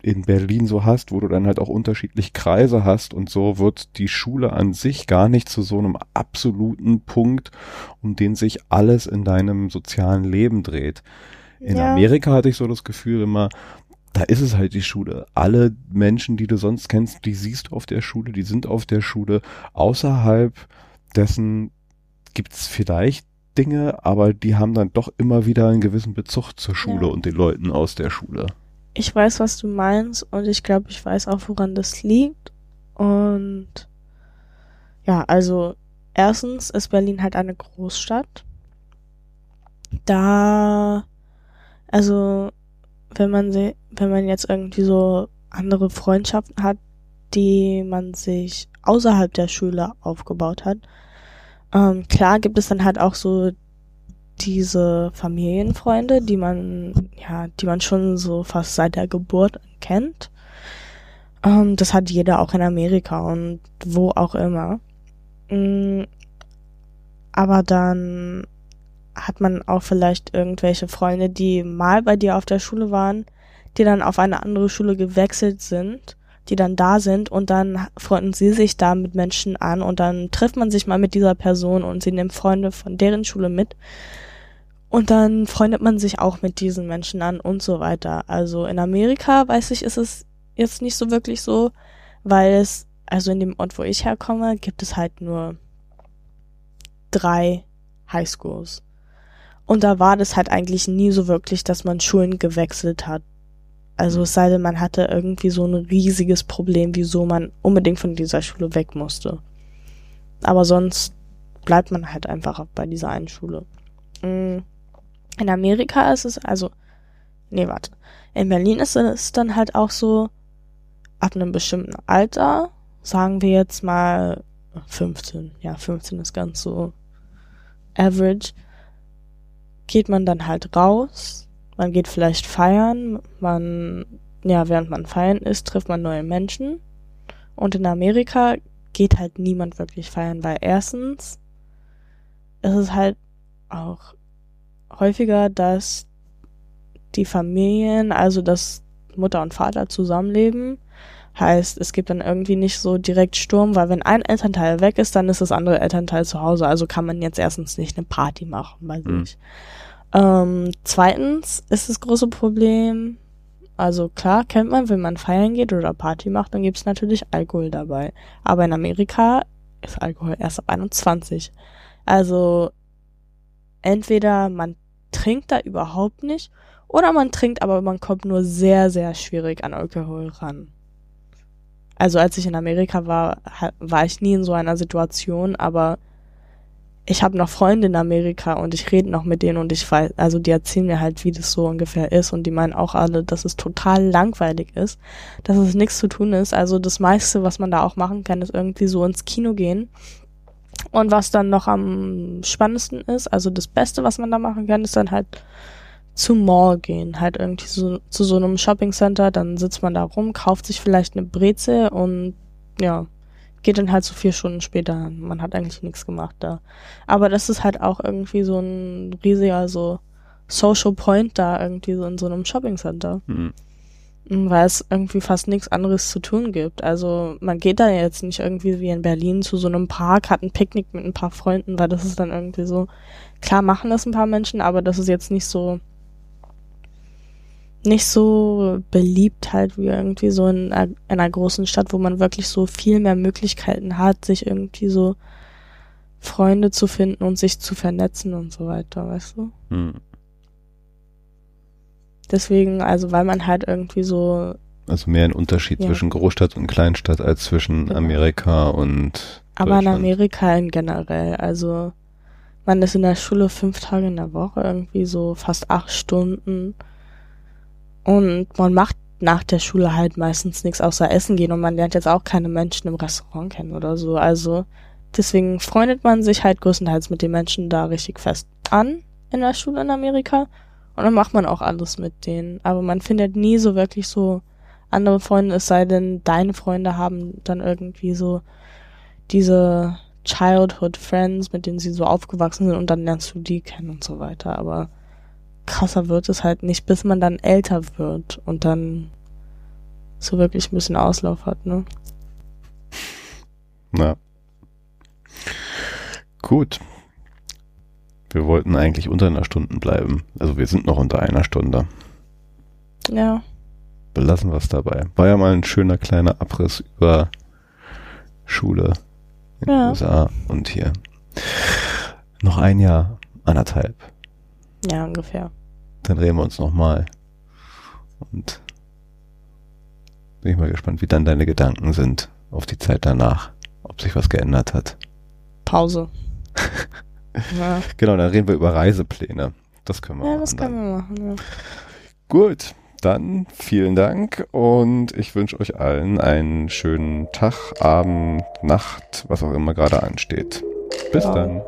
in Berlin so hast, wo du dann halt auch unterschiedlich Kreise hast und so wird die Schule an sich gar nicht zu so einem absoluten Punkt, um den sich alles in deinem sozialen Leben dreht. In ja. Amerika hatte ich so das Gefühl immer, da ist es halt die Schule. Alle Menschen, die du sonst kennst, die siehst du auf der Schule, die sind auf der Schule. Außerhalb dessen gibt's vielleicht Dinge, aber die haben dann doch immer wieder einen gewissen Bezug zur Schule ja. und den Leuten aus der Schule. Ich weiß, was du meinst und ich glaube, ich weiß auch, woran das liegt. Und ja, also erstens ist Berlin halt eine Großstadt. Da also, wenn man wenn man jetzt irgendwie so andere Freundschaften hat, die man sich außerhalb der Schule aufgebaut hat, ähm, klar gibt es dann halt auch so diese Familienfreunde, die man, ja, die man schon so fast seit der Geburt kennt. Ähm, das hat jeder auch in Amerika und wo auch immer. Mhm. Aber dann hat man auch vielleicht irgendwelche Freunde, die mal bei dir auf der Schule waren, die dann auf eine andere Schule gewechselt sind, die dann da sind und dann freunden sie sich da mit Menschen an und dann trifft man sich mal mit dieser Person und sie nehmen Freunde von deren Schule mit. Und dann freundet man sich auch mit diesen Menschen an und so weiter. Also in Amerika, weiß ich, ist es jetzt nicht so wirklich so, weil es, also in dem Ort, wo ich herkomme, gibt es halt nur drei Highschools. Und da war das halt eigentlich nie so wirklich, dass man Schulen gewechselt hat. Also es sei denn, man hatte irgendwie so ein riesiges Problem, wieso man unbedingt von dieser Schule weg musste. Aber sonst bleibt man halt einfach bei dieser einen Schule. Mm. In Amerika ist es, also, nee, warte. In Berlin ist es dann halt auch so, ab einem bestimmten Alter, sagen wir jetzt mal 15, ja, 15 ist ganz so average, geht man dann halt raus, man geht vielleicht feiern, man, ja, während man feiern ist, trifft man neue Menschen. Und in Amerika geht halt niemand wirklich feiern, weil erstens ist es halt auch häufiger, dass die Familien, also dass Mutter und Vater zusammenleben. Heißt, es gibt dann irgendwie nicht so direkt Sturm, weil wenn ein Elternteil weg ist, dann ist das andere Elternteil zu Hause. Also kann man jetzt erstens nicht eine Party machen bei mhm. sich. Ähm, zweitens ist das große Problem, also klar kennt man, wenn man feiern geht oder Party macht, dann gibt es natürlich Alkohol dabei. Aber in Amerika ist Alkohol erst ab 21. Also entweder man trinkt da überhaupt nicht oder man trinkt, aber man kommt nur sehr, sehr schwierig an Alkohol ran. Also als ich in Amerika war, war ich nie in so einer Situation, aber ich habe noch Freunde in Amerika und ich rede noch mit denen und ich weiß, also die erzählen mir halt, wie das so ungefähr ist und die meinen auch alle, dass es total langweilig ist, dass es nichts zu tun ist. Also das meiste, was man da auch machen kann, ist irgendwie so ins Kino gehen. Und was dann noch am spannendsten ist, also das Beste, was man da machen kann, ist dann halt zum Mall gehen, halt irgendwie so, zu so einem Shopping Center, dann sitzt man da rum, kauft sich vielleicht eine Breze und ja, geht dann halt so vier Stunden später. Man hat eigentlich nichts gemacht da. Aber das ist halt auch irgendwie so ein riesiger so Social Point da irgendwie so in so einem Shopping Center. Mhm. Weil es irgendwie fast nichts anderes zu tun gibt. Also man geht da jetzt nicht irgendwie wie in Berlin zu so einem Park, hat ein Picknick mit ein paar Freunden, weil das ist dann irgendwie so, klar machen das ein paar Menschen, aber das ist jetzt nicht so nicht so beliebt halt wie irgendwie so in einer, in einer großen Stadt, wo man wirklich so viel mehr Möglichkeiten hat, sich irgendwie so Freunde zu finden und sich zu vernetzen und so weiter, weißt du? Hm. Deswegen, also weil man halt irgendwie so. Also mehr ein Unterschied ja. zwischen Großstadt und Kleinstadt als zwischen genau. Amerika und. Aber in Amerika in generell, also man ist in der Schule fünf Tage in der Woche, irgendwie so fast acht Stunden. Und man macht nach der Schule halt meistens nichts außer essen gehen und man lernt jetzt auch keine Menschen im Restaurant kennen oder so. Also deswegen freundet man sich halt größtenteils mit den Menschen da richtig fest an in der Schule in Amerika und dann macht man auch alles mit denen. Aber man findet nie so wirklich so andere Freunde, es sei denn, deine Freunde haben dann irgendwie so diese Childhood Friends, mit denen sie so aufgewachsen sind und dann lernst du die kennen und so weiter. Aber krasser wird es halt nicht, bis man dann älter wird und dann so wirklich ein bisschen Auslauf hat, ne? Na. Gut. Wir wollten eigentlich unter einer Stunde bleiben. Also wir sind noch unter einer Stunde. Ja. Belassen wir es dabei. War ja mal ein schöner kleiner Abriss über Schule in ja. den USA und hier. Noch ein Jahr, anderthalb. Ja, ungefähr. Dann reden wir uns nochmal. Und bin ich mal gespannt, wie dann deine Gedanken sind auf die Zeit danach. Ob sich was geändert hat. Pause. [LAUGHS] ja. Genau, dann reden wir über Reisepläne. Das können wir ja, machen. Das können wir machen, ja. Gut, dann vielen Dank und ich wünsche euch allen einen schönen Tag, Abend, Nacht, was auch immer gerade ansteht. Bis ja. dann.